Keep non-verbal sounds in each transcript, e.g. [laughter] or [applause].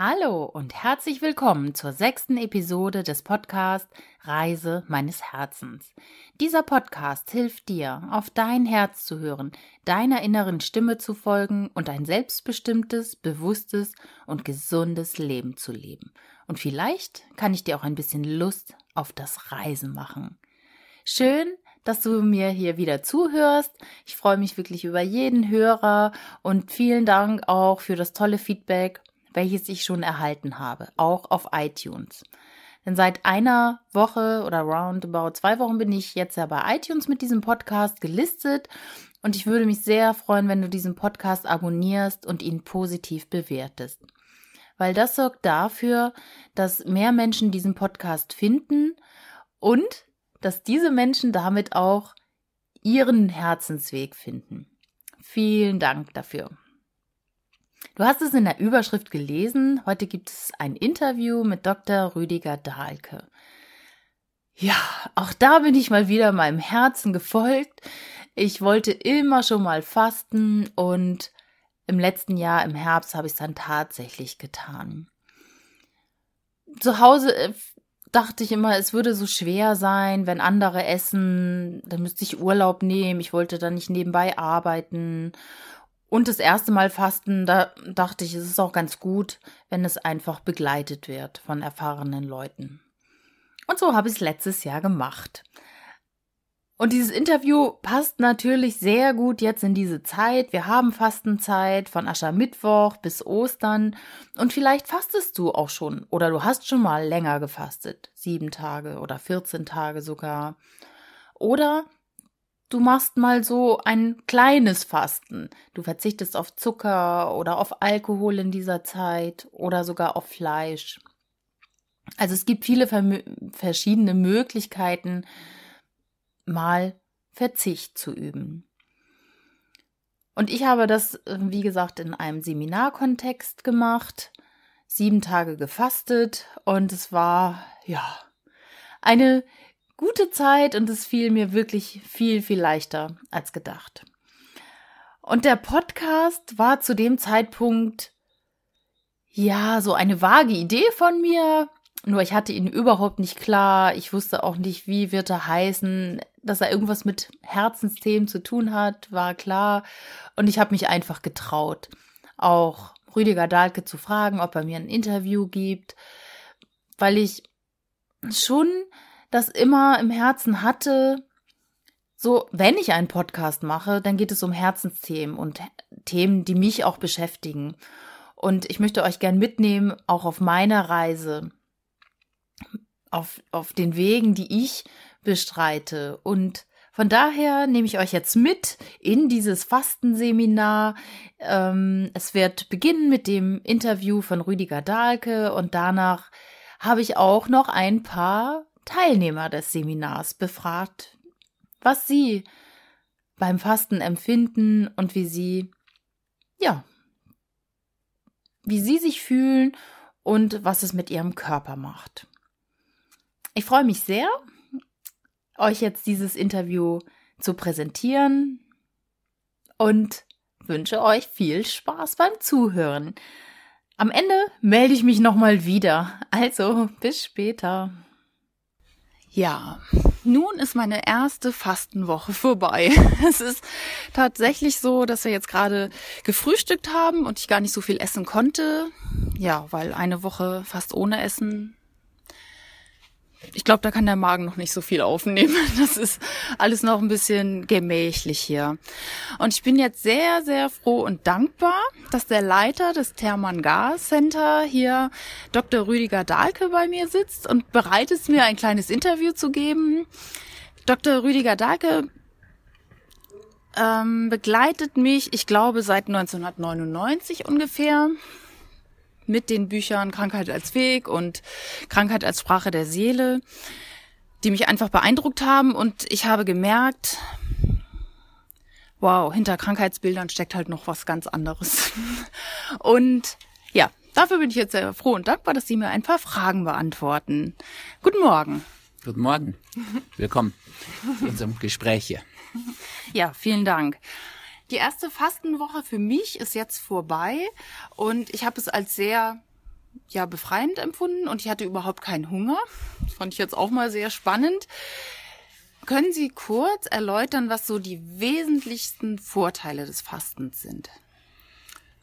Hallo und herzlich willkommen zur sechsten Episode des Podcasts Reise meines Herzens. Dieser Podcast hilft dir, auf dein Herz zu hören, deiner inneren Stimme zu folgen und ein selbstbestimmtes, bewusstes und gesundes Leben zu leben. Und vielleicht kann ich dir auch ein bisschen Lust auf das Reisen machen. Schön, dass du mir hier wieder zuhörst. Ich freue mich wirklich über jeden Hörer und vielen Dank auch für das tolle Feedback welches ich schon erhalten habe, auch auf iTunes. Denn seit einer Woche oder roundabout zwei Wochen bin ich jetzt ja bei iTunes mit diesem Podcast gelistet und ich würde mich sehr freuen, wenn du diesen Podcast abonnierst und ihn positiv bewertest. Weil das sorgt dafür, dass mehr Menschen diesen Podcast finden und dass diese Menschen damit auch ihren Herzensweg finden. Vielen Dank dafür. Du hast es in der Überschrift gelesen. Heute gibt es ein Interview mit Dr. Rüdiger Dahlke. Ja, auch da bin ich mal wieder meinem Herzen gefolgt. Ich wollte immer schon mal fasten und im letzten Jahr im Herbst habe ich es dann tatsächlich getan. Zu Hause äh, dachte ich immer, es würde so schwer sein, wenn andere essen, dann müsste ich Urlaub nehmen, ich wollte dann nicht nebenbei arbeiten und das erste Mal Fasten, da dachte ich, es ist auch ganz gut, wenn es einfach begleitet wird von erfahrenen Leuten. Und so habe ich es letztes Jahr gemacht. Und dieses Interview passt natürlich sehr gut jetzt in diese Zeit. Wir haben Fastenzeit von Aschermittwoch bis Ostern. Und vielleicht fastest du auch schon oder du hast schon mal länger gefastet. Sieben Tage oder 14 Tage sogar. Oder du machst mal so ein kleines Fasten. Du verzichtest auf Zucker oder auf Alkohol in dieser Zeit oder sogar auf Fleisch. Also es gibt viele verschiedene Möglichkeiten, mal Verzicht zu üben. Und ich habe das, äh, wie gesagt, in einem Seminarkontext gemacht, sieben Tage gefastet und es war, ja, eine gute Zeit und es fiel mir wirklich viel, viel leichter als gedacht. Und der Podcast war zu dem Zeitpunkt ja so eine vage Idee von mir. Nur ich hatte ihn überhaupt nicht klar. Ich wusste auch nicht, wie wird er heißen. Dass er irgendwas mit Herzensthemen zu tun hat, war klar. Und ich habe mich einfach getraut, auch Rüdiger Dahlke zu fragen, ob er mir ein Interview gibt, weil ich schon das immer im Herzen hatte, so, wenn ich einen Podcast mache, dann geht es um Herzensthemen und Themen, die mich auch beschäftigen. Und ich möchte euch gern mitnehmen, auch auf meiner Reise, auf, auf den Wegen, die ich bestreite. Und von daher nehme ich euch jetzt mit in dieses Fastenseminar. Ähm, es wird beginnen mit dem Interview von Rüdiger Dahlke und danach habe ich auch noch ein paar Teilnehmer des Seminars befragt, was sie beim Fasten empfinden und wie sie, ja, wie sie sich fühlen und was es mit ihrem Körper macht. Ich freue mich sehr, euch jetzt dieses Interview zu präsentieren und wünsche euch viel Spaß beim Zuhören. Am Ende melde ich mich nochmal wieder. Also, bis später. Ja, nun ist meine erste Fastenwoche vorbei. [laughs] Es ist tatsächlich so, dass wir jetzt gerade gefrühstückt haben und ich gar nicht so viel essen konnte. Ja, weil eine Woche fast ohne Essen ich glaube, da kann der Magen noch nicht so viel aufnehmen. [laughs] Das ist alles noch ein bisschen gemächlich hier. Und ich bin jetzt sehr, sehr froh und dankbar, dass der Leiter des Thermann Gas Center hier, Dr. Rüdiger Dahlke, bei mir sitzt und bereit ist, mir ein kleines Interview zu geben. Dr. Rüdiger Dahlke ähm, begleitet mich, ich glaube, seit 1999 ungefähr mit den Büchern Krankheit als Weg und Krankheit als Sprache der Seele, die mich einfach beeindruckt haben und ich habe gemerkt, wow, hinter Krankheitsbildern steckt halt noch was ganz anderes. [laughs] Und ja, dafür bin ich jetzt sehr froh und dankbar, dass Sie mir ein paar Fragen beantworten. Guten Morgen. Guten Morgen. Willkommen zu unserem Gespräch hier. Ja, vielen Dank. Die erste Fastenwoche für mich ist jetzt vorbei und ich habe es als sehr ja befreiend empfunden und ich hatte überhaupt keinen Hunger. Das fand ich jetzt auch mal sehr spannend. Können Sie kurz erläutern, was so die wesentlichsten Vorteile des Fastens sind?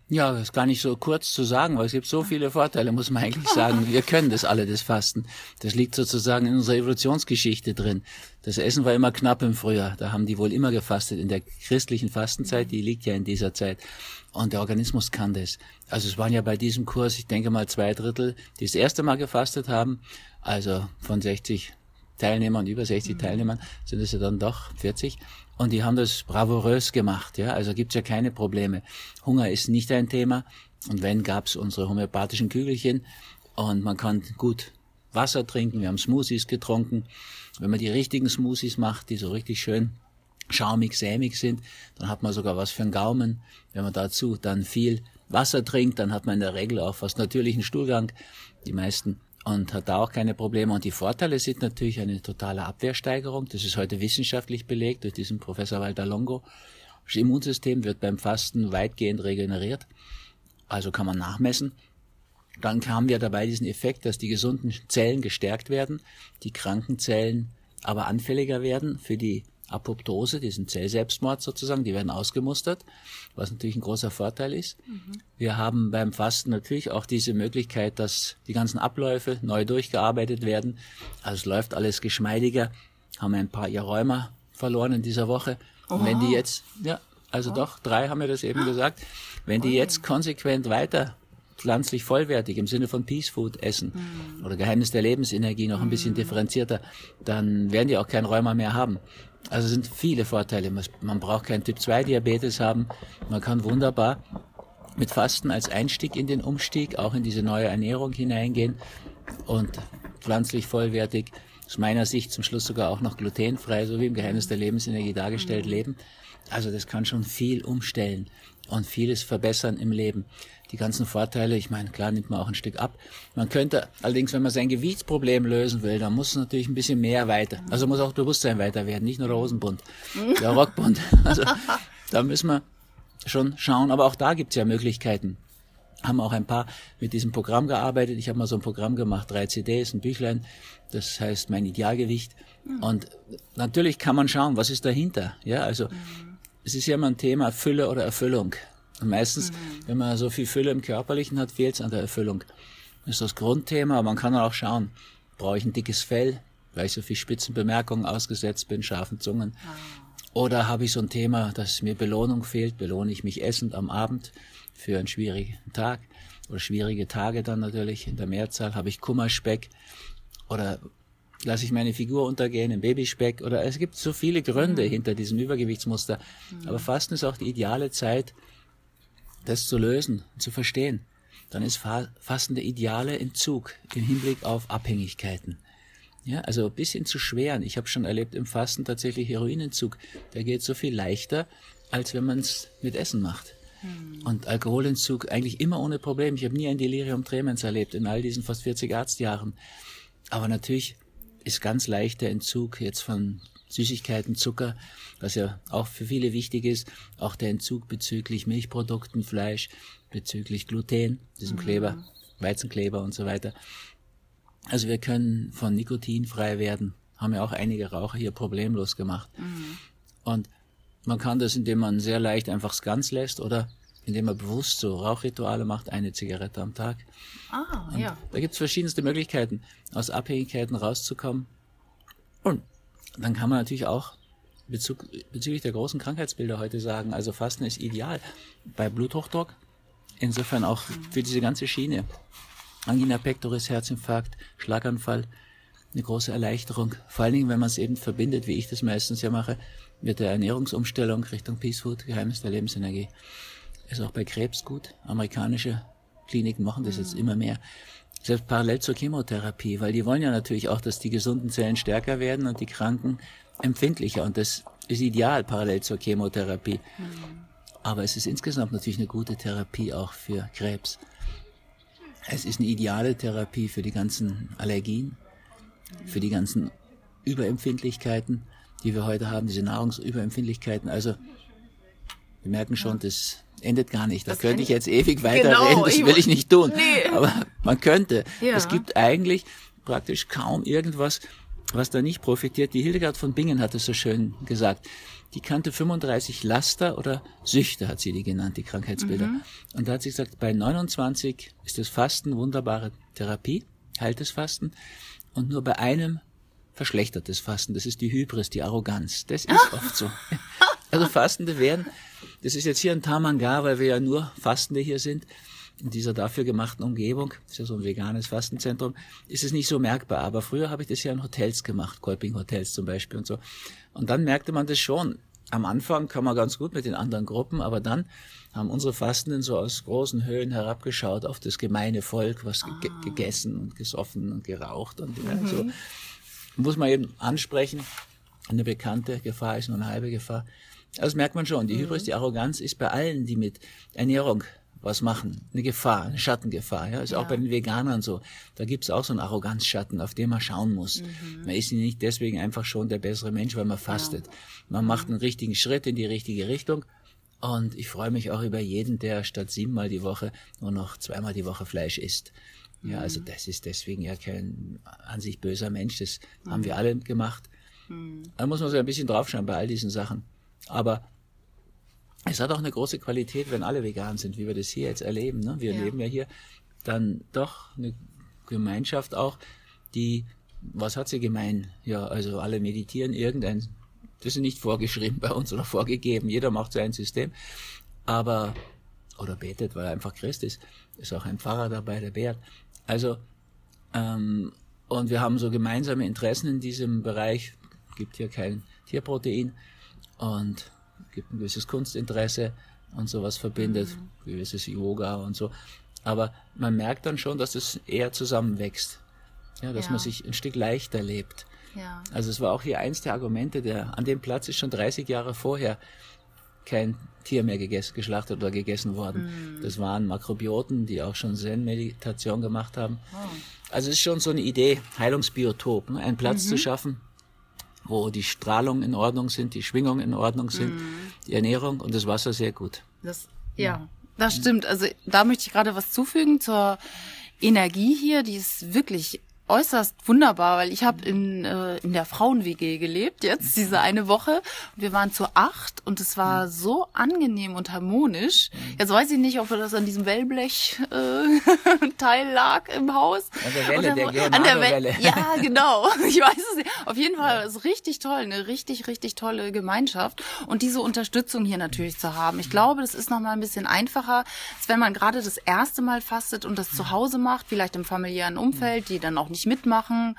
Ja, das ist gar nicht so kurz zu sagen, weil es gibt so viele Vorteile, muss man eigentlich sagen. Wir können das alle, das Fasten. Das liegt sozusagen in unserer Evolutionsgeschichte drin. Das Essen war immer knapp im Frühjahr. Da haben die wohl immer gefastet. In der christlichen Fastenzeit, die liegt ja in dieser Zeit. Und der Organismus kann das. Also es waren ja bei diesem Kurs, ich denke mal zwei Drittel, die das erste Mal gefastet haben. Also von 60 Teilnehmern, über 60 mhm. Teilnehmern, sind es ja dann doch 40. Und die haben das bravourös gemacht, ja. Also gibt's ja keine Probleme. Hunger ist nicht ein Thema. Und wenn, gab's unsere homöopathischen Kügelchen. Und man kann gut Wasser trinken. Wir haben Smoothies getrunken. Wenn man die richtigen Smoothies macht, die so richtig schön schaumig, sämig sind, dann hat man sogar was für einen Gaumen. Wenn man dazu dann viel Wasser trinkt, dann hat man in der Regel auch fast natürlichen Stuhlgang. Die meisten und hat da auch keine Probleme. Und die Vorteile sind natürlich eine totale Abwehrsteigerung. Das ist heute wissenschaftlich belegt durch diesen Professor Walter Longo. Das Immunsystem wird beim Fasten weitgehend regeneriert. Also kann man nachmessen. Dann haben wir dabei diesen Effekt, dass die gesunden Zellen gestärkt werden, die kranken Zellen aber anfälliger werden für die Apoptose, diesen Zellselbstmord sozusagen, die werden ausgemustert, was natürlich ein großer Vorteil ist. Mhm. Wir haben beim Fasten natürlich auch diese Möglichkeit, dass die ganzen Abläufe neu durchgearbeitet werden. Also es läuft alles geschmeidiger, haben ein paar Rheuma verloren in dieser Woche. Und oh. wenn die jetzt, ja, also oh. doch, drei haben wir das eben gesagt, wenn die jetzt konsequent weiter pflanzlich vollwertig im Sinne von Peace Food essen mhm. oder Geheimnis der Lebensenergie noch ein bisschen mhm. differenzierter, dann werden die auch kein Rheuma mehr haben. Also sind viele Vorteile. Man braucht keinen Typ-2-Diabetes haben. Man kann wunderbar mit Fasten als Einstieg in den Umstieg, auch in diese neue Ernährung hineingehen und pflanzlich vollwertig, aus meiner Sicht zum Schluss sogar auch noch glutenfrei, so wie im Geheimnis der Lebensenergie dargestellt, mhm. leben. Also das kann schon viel umstellen und vieles verbessern im Leben die ganzen Vorteile. Ich meine, klar nimmt man auch ein Stück ab. Man könnte allerdings, wenn man sein Gewichtsproblem lösen will, dann muss es natürlich ein bisschen mehr weiter. Also muss auch Bewusstsein weiter werden, nicht nur der Hosenbund, der Rockbund. [laughs] Also da müssen wir schon schauen. Aber auch da gibt's ja Möglichkeiten. Haben auch ein paar mit diesem Programm gearbeitet. Ich habe mal so ein Programm gemacht, drei CDs, ein Büchlein. Das heißt mein Idealgewicht. Und natürlich kann man schauen, was ist dahinter. Ja, also es ist ja immer ein Thema Fülle oder Erfüllung. Und meistens, mhm. wenn man so viel Fülle im Körperlichen hat, fehlt es an der Erfüllung. Das ist das Grundthema, aber man kann auch schauen, brauche ich ein dickes Fell, weil ich so viel Spitzenbemerkungen ausgesetzt bin, scharfen Zungen. Ah. Oder habe ich so ein Thema, dass mir Belohnung fehlt, belohne ich mich essend am Abend für einen schwierigen Tag oder schwierige Tage dann natürlich in der Mehrzahl, habe ich Kummerspeck oder lasse ich meine Figur untergehen im Babyspeck oder es gibt so viele Gründe mhm. hinter diesem Übergewichtsmuster. Mhm. Aber Fasten ist auch die ideale Zeit, das zu lösen und zu verstehen, dann ist Fasten der ideale Entzug im Hinblick auf Abhängigkeiten. Ja, also bis hin zu schweren. Ich habe schon erlebt im Fasten tatsächlich Heroinentzug. Der geht so viel leichter, als wenn man es mit Essen macht. Hm. Und Alkoholentzug eigentlich immer ohne Problem. Ich habe nie ein Delirium tremens erlebt in all diesen fast 40 Arztjahren. Aber natürlich ist ganz leicht der Entzug jetzt von Süßigkeiten, Zucker, was ja auch für viele wichtig ist, auch der Entzug bezüglich Milchprodukten, Fleisch, bezüglich Gluten, diesem mhm. Kleber, Weizenkleber und so weiter. Also wir können von Nikotin frei werden, haben ja auch einige Raucher hier problemlos gemacht. Mhm. Und man kann das, indem man sehr leicht einfach es ganz lässt oder indem man bewusst so Rauchrituale macht, eine Zigarette am Tag. Ah, und ja. Da gibt's verschiedenste Möglichkeiten, aus Abhängigkeiten rauszukommen. Und dann kann man natürlich auch Bezug, bezüglich der großen Krankheitsbilder heute sagen, also Fasten ist ideal bei Bluthochdruck, insofern auch für diese ganze Schiene. Angina pectoris, Herzinfarkt, Schlaganfall, eine große Erleichterung. Vor allen Dingen, wenn man es eben verbindet, wie ich das meistens ja mache, mit der Ernährungsumstellung Richtung Peace Food, Geheimnis der Lebensenergie. Ist auch bei Krebs gut. Amerikanische Kliniken machen das jetzt immer mehr selbst parallel zur Chemotherapie, weil die wollen ja natürlich auch, dass die gesunden Zellen stärker werden und die Kranken empfindlicher. Und das ist ideal parallel zur Chemotherapie. Mhm. Aber es ist insgesamt natürlich eine gute Therapie auch für Krebs. Es ist eine ideale Therapie für die ganzen Allergien, für die ganzen Überempfindlichkeiten, die wir heute haben, diese Nahrungsüberempfindlichkeiten. Also wir merken schon, das endet gar nicht. Da das könnte ich jetzt ewig weiterreden, genau, das will ich nicht tun. Nee. Aber man könnte. Ja. Es gibt eigentlich praktisch kaum irgendwas, was da nicht profitiert. Die Hildegard von Bingen hat es so schön gesagt. Die kannte 35 Laster oder Süchte, hat sie die genannt, die Krankheitsbilder. Und da hat sie gesagt, bei 29 ist das Fasten wunderbare Therapie, heilt das Fasten. Und nur bei einem verschlechtert das Fasten. Das ist die Hybris, die Arroganz. Das ist [laughs] oft so. Also Fastende werden, das ist jetzt hier ein Tamangar, weil wir ja nur Fastende hier sind, in dieser dafür gemachten Umgebung, das ist ja so ein veganes Fastenzentrum, ist es nicht so merkbar. Aber früher habe ich das ja in Hotels gemacht, Kolping-Hotels zum Beispiel und so. Und dann merkte man das schon. Am Anfang kam man ganz gut mit den anderen Gruppen, aber dann haben unsere Fastenden so aus großen Höhen herabgeschaut auf das gemeine Volk, was ge gegessen und gesoffen und geraucht und ja, so. Muss man eben ansprechen, eine bekannte Gefahr ist nur eine halbe Gefahr. Also das merkt man schon. Die Hybris, die Arroganz ist bei allen, die mit Ernährung was machen, eine Gefahr, eine Schattengefahr. Ja, ist auch bei den Veganern so. Da gibt's auch so einen Arroganzschatten, auf den man schauen muss. Man ist nicht deswegen einfach schon der bessere Mensch, weil man fastet. Man macht einen richtigen Schritt in die richtige Richtung. Und ich freue mich auch über jeden, der statt siebenmal die Woche nur noch zweimal die Woche Fleisch isst. Ja, also das ist deswegen ja kein an sich böser Mensch. Das haben wir alle gemacht. Da muss man so ein bisschen draufschauen bei all diesen Sachen. Aber es hat auch eine große Qualität, wenn alle vegan sind, wie wir das hier jetzt erleben. Ne? Wir Ja. leben ja hier dann doch eine Gemeinschaft auch, die, was hat sie gemein? Ja, also alle meditieren irgendein, das ist nicht vorgeschrieben bei uns oder vorgegeben. Jeder macht sein System. Aber, oder betet, weil er einfach Christ ist. Ist auch ein Pfarrer dabei, der Bert. Also, ähm, und wir haben so gemeinsame Interessen in diesem Bereich. Gibt hier kein Tierprotein und gibt ein gewisses Kunstinteresse und sowas verbindet, gewisses Yoga und so. Aber man merkt dann schon, dass es eher zusammenwächst. Ja, dass Ja. man sich ein Stück leichter lebt. Ja. Also es war auch hier eins der Argumente, der an dem Platz ist schon 30 Jahre vorher kein Tier mehr gegessen, geschlachtet oder gegessen worden. Das waren Makrobioten, die auch schon Zen-Meditation gemacht haben. Also es ist schon so eine Idee, Heilungsbiotop, ne? einen Platz zu schaffen, wo die Strahlung in Ordnung sind, die Schwingungen in Ordnung sind, die Ernährung und das Wasser sehr gut. Das, ja, das stimmt. Also da möchte ich gerade was zufügen zur Energie hier. Die ist wirklich äußerst wunderbar, weil ich habe in, äh, in der Frauen-WG gelebt jetzt, diese eine Woche. Wir waren zu acht und es war so angenehm und harmonisch. Jetzt weiß ich nicht, ob das an diesem Wellblech-Teil äh, [laughs] Teil lag im Haus. An der Welle, der wo- an der Wel- Leonardo-Welle. Ja, [laughs] genau. Ich weiß es nicht. Auf jeden Fall ist richtig toll, eine richtig, richtig tolle Gemeinschaft und diese Unterstützung hier natürlich zu haben. Ich glaube, das ist noch mal ein bisschen einfacher, als wenn man gerade das erste Mal fastet und das zu Hause macht, vielleicht im familiären Umfeld, die dann auch nicht mitmachen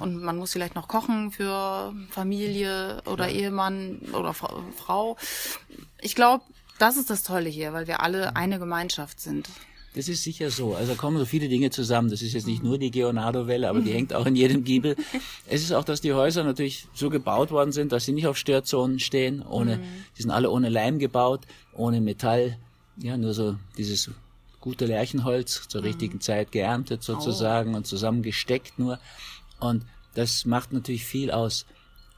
und man muss vielleicht noch kochen für Familie oder Ehemann oder Fra- Frau. Ich glaube, das ist das Tolle hier, weil wir alle eine Gemeinschaft sind. Das ist sicher so. Also da kommen so viele Dinge zusammen. Das ist jetzt nicht nur die Geonardo-Welle, aber die [laughs] hängt auch in jedem Giebel. Es ist auch, dass die Häuser natürlich so gebaut worden sind, dass sie nicht auf Störzonen stehen. Ohne, die sind alle ohne Leim gebaut, ohne Metall. Ja, nur so dieses gute Lärchenholz zur richtigen Zeit geerntet sozusagen und zusammengesteckt nur. Und das macht natürlich viel aus.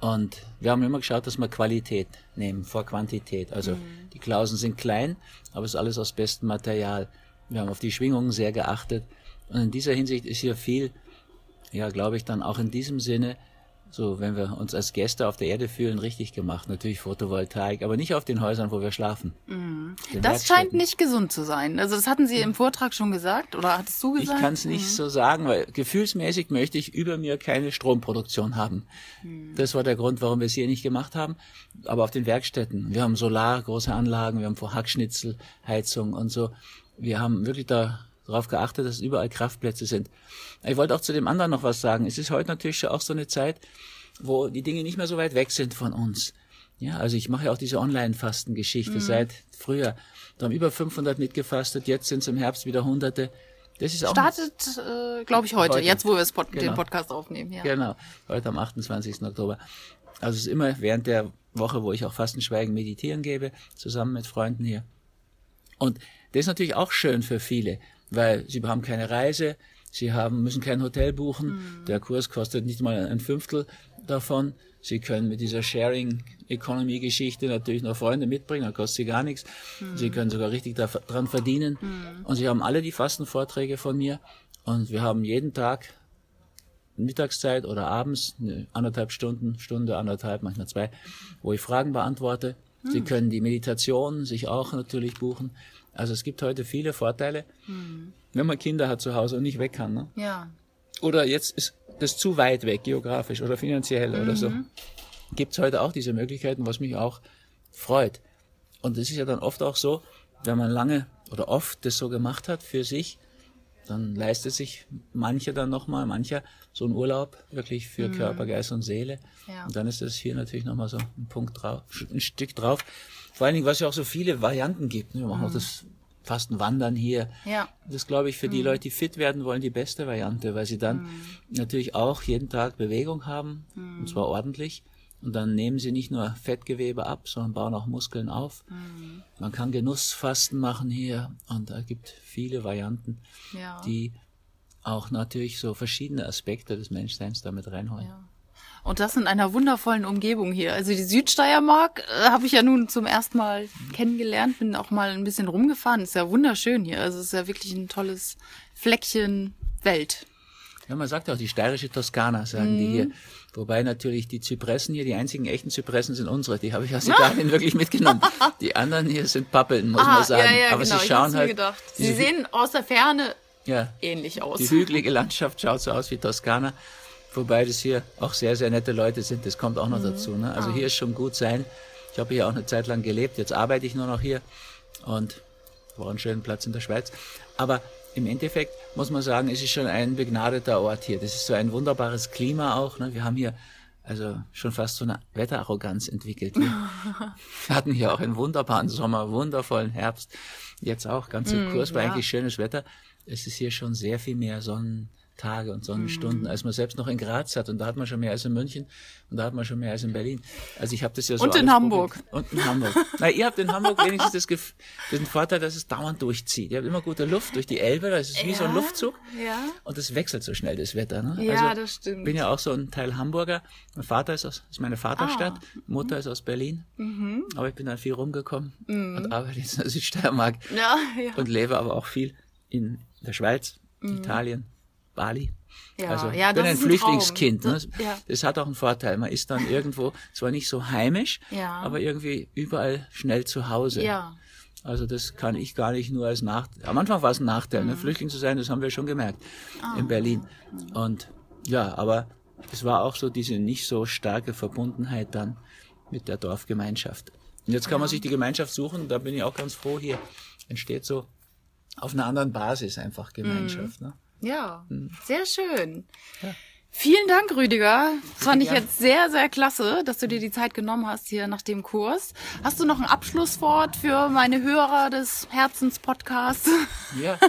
Und wir haben immer geschaut, dass wir Qualität nehmen vor Quantität. Also die Klausen sind klein, aber es ist alles aus bestem Material. Wir haben auf die Schwingungen sehr geachtet. Und in dieser Hinsicht ist hier viel, ja, glaube ich, dann auch in diesem Sinne, so, wenn wir uns als Gäste auf der Erde fühlen, richtig gemacht. Natürlich Photovoltaik, aber nicht auf den Häusern, wo wir schlafen. Den Das scheint nicht gesund zu sein. Also das hatten Sie im Vortrag schon gesagt oder hattest du Ich gesagt? kann es nicht so sagen, weil gefühlsmäßig möchte ich über mir keine Stromproduktion haben. Das war der Grund, warum wir es hier nicht gemacht haben. Aber auf den Werkstätten. Wir haben Solar, große Anlagen, wir haben Hackschnitzel, Heizung und so. Wir haben wirklich darauf geachtet, dass überall Kraftplätze sind. Ich wollte auch zu dem anderen noch was sagen. Es ist heute natürlich auch so eine Zeit, wo die Dinge nicht mehr so weit weg sind von uns. Ja, also ich mache ja auch diese Online-Fasten-Geschichte seit früher. Da haben über 500 mitgefastet, jetzt sind es im Herbst wieder Hunderte. Das ist auch Startet, äh, glaube ich, heute, Heute. jetzt wo wir Pod Genau. den Podcast aufnehmen. Ja. Genau, heute am 28. Oktober. Also es ist immer während der Woche, wo ich auch Fastenschweigen meditieren gebe, zusammen mit Freunden hier. Und das ist natürlich auch schön für viele, weil sie haben keine Reise, sie haben, müssen kein Hotel buchen, der Kurs kostet nicht mal ein Fünftel davon. Sie können mit dieser Sharing Economy Geschichte natürlich noch Freunde mitbringen, dann kostet sie gar nichts. Sie können sogar richtig da- dran verdienen. Und sie haben alle die Fastenvorträge von mir. Und wir haben jeden Tag Mittagszeit oder abends eine anderthalb Stunden, Stunde, anderthalb, manchmal zwei, wo ich Fragen beantworte. Hm. Sie können die Meditation sich auch natürlich buchen. Also es gibt heute viele Vorteile, hm. wenn man Kinder hat zu Hause und nicht weg kann. Ne? Ja. Oder jetzt ist das zu weit weg, geografisch oder finanziell mhm. oder so. Mhm. Gibt es heute auch diese Möglichkeiten, was mich auch freut. Und es ist ja dann oft auch so, wenn man lange oder oft das so gemacht hat für sich, dann leistet sich manche dann nochmal, mancher so ein Urlaub wirklich für mhm. Körper, Geist und Seele. Ja. Und dann ist das hier natürlich nochmal so ein Punkt drauf, ein Stück drauf. Vor allen Dingen, was ja auch so viele Varianten gibt. Ne? Wir machen mhm. auch das Fastenwandern hier. Ja. Das glaube ich für die mhm. Leute, die fit werden wollen, die beste Variante, weil sie dann mhm. natürlich auch jeden Tag Bewegung haben, und mhm. zwar ordentlich. Und dann nehmen sie nicht nur Fettgewebe ab, sondern bauen auch Muskeln auf. Mhm. Man kann Genussfasten machen hier und da gibt viele Varianten, ja. die auch natürlich so verschiedene Aspekte des Menschseins damit reinholen. Ja. Und das in einer wundervollen Umgebung hier. Also die Südsteiermark äh, habe ich ja nun zum ersten Mal mhm. kennengelernt, bin auch mal ein bisschen rumgefahren. Ist ja wunderschön hier. Also es ist ja wirklich ein tolles Fleckchen Welt. Ja, man sagt auch die steirische Toskana, sagen mhm. die hier. Wobei natürlich die Zypressen hier, die einzigen echten Zypressen sind unsere. Die habe ich aus Italien [laughs] wirklich mitgenommen. Die anderen hier sind Pappeln, muss ah, man sagen. Ja, ja, Aber genau, sie schauen halt. Gedacht. Sie sehen aus der Ferne ja, ähnlich aus. Die hügelige Landschaft schaut so aus wie Toskana. Wobei das hier auch sehr, sehr nette Leute sind. Das kommt auch noch mhm. dazu. Ne? Also ah. hier ist schon gut sein. Ich habe hier auch eine Zeit lang gelebt. Jetzt arbeite ich nur noch hier und war einen schönen Platz in der Schweiz. Aber im Endeffekt muss man sagen, es ist schon ein begnadeter Ort hier. Das ist so ein wunderbares Klima auch. Ne? Wir haben hier also schon fast so eine Wetterarroganz entwickelt. Wir [laughs] hatten hier auch einen wunderbaren Sommer, wundervollen Herbst. Jetzt auch ganz im mm, Kurs war ja. eigentlich schönes Wetter. Es ist hier schon sehr viel mehr Sonnen, Tage und Sonnenstunden, mhm. als man selbst noch in Graz hat. Und da hat man schon mehr als in München und da hat man schon mehr als in Berlin. Also ich habe das ja so. Und in Hamburg. Und in Hamburg. [laughs] Na, ihr habt in Hamburg wenigstens das Gef den Vorteil, dass es dauernd durchzieht. Ihr habt immer gute Luft durch die Elbe, das ist wie ja, so ein Luftzug. Ja. Und es wechselt so schnell, das Wetter. Ne? Ja, also, das stimmt. Ich bin ja auch so ein Teil Hamburger. Mein Vater ist aus, ist meine Vaterstadt. Ah. Mutter ist aus Berlin. Mhm. Aber ich bin dann viel rumgekommen mhm. und arbeite jetzt in der Südsteiermark. Ja, ja. Und lebe aber auch viel in der Schweiz, mhm. Italien, Bali. Ja, also ja, ich bin ein Flüchtlingskind. Ein ne? ja. Das hat auch einen Vorteil. Man ist dann irgendwo zwar nicht so heimisch, ja. aber irgendwie überall schnell zu Hause. Ja. Also das kann ich gar nicht nur als Nachteil. Am Anfang war es ein Nachteil, ne? mhm. ne? Flüchtling zu sein, das haben wir schon gemerkt ah. in Berlin. Und ja, aber es war auch so diese nicht so starke Verbundenheit dann mit der Dorfgemeinschaft. Und jetzt kann man sich die Gemeinschaft suchen, da bin ich auch ganz froh, hier entsteht so auf einer anderen Basis einfach Gemeinschaft. Mhm. Ne? Ja, hm. sehr schön. Ja. Vielen Dank, Rüdiger. Das fand ich jetzt sehr, sehr klasse, dass du dir die Zeit genommen hast hier nach dem Kurs. Hast du noch ein Abschlusswort für meine Hörer des Herzenspodcasts? Ja. [laughs]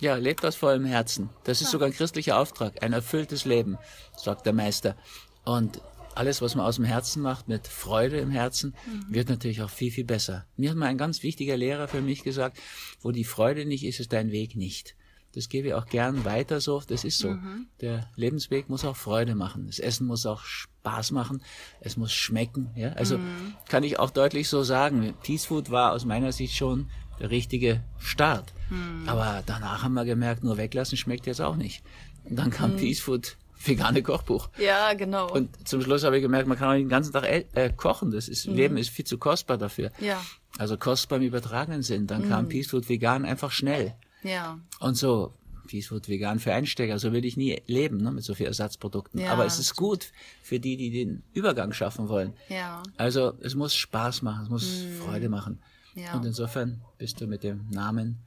Ja, lebt aus vollem Herzen. Das ist sogar ein christlicher Auftrag. Ein erfülltes Leben, sagt der Meister. Und alles, was man aus dem Herzen macht, mit Freude im Herzen, mhm. wird natürlich auch viel, viel besser. Mir hat mal ein ganz wichtiger Lehrer für mich gesagt, wo die Freude nicht ist, ist dein Weg nicht. Das gebe ich auch gern weiter so. Das ist so. Mhm. Der Lebensweg muss auch Freude machen. Das Essen muss auch Spaß machen. Es muss schmecken. Ja? Also mhm. kann ich auch deutlich so sagen. Peace Food war aus meiner Sicht schon der richtige Start. Mhm. Aber danach haben wir gemerkt, nur weglassen schmeckt jetzt auch nicht. Und dann kam mhm. Peace Food vegane Kochbuch. Ja, genau. Und zum Schluss habe ich gemerkt, man kann auch den ganzen Tag äh, kochen. Das ist, mhm. Leben ist viel zu kostbar dafür. Ja. Also kostbar im übertragenen Sinn. Dann mhm. kam Peace Food vegan einfach schnell. Ja. Und so, Peacefood vegan für Einsteiger, so würde ich nie leben, ne, mit so vielen Ersatzprodukten. Ja, Aber es ist gut für die, die den Übergang schaffen wollen. Ja. Also, es muss Spaß machen, es muss mhm. Freude machen. Ja. Und insofern bist du mit dem Namen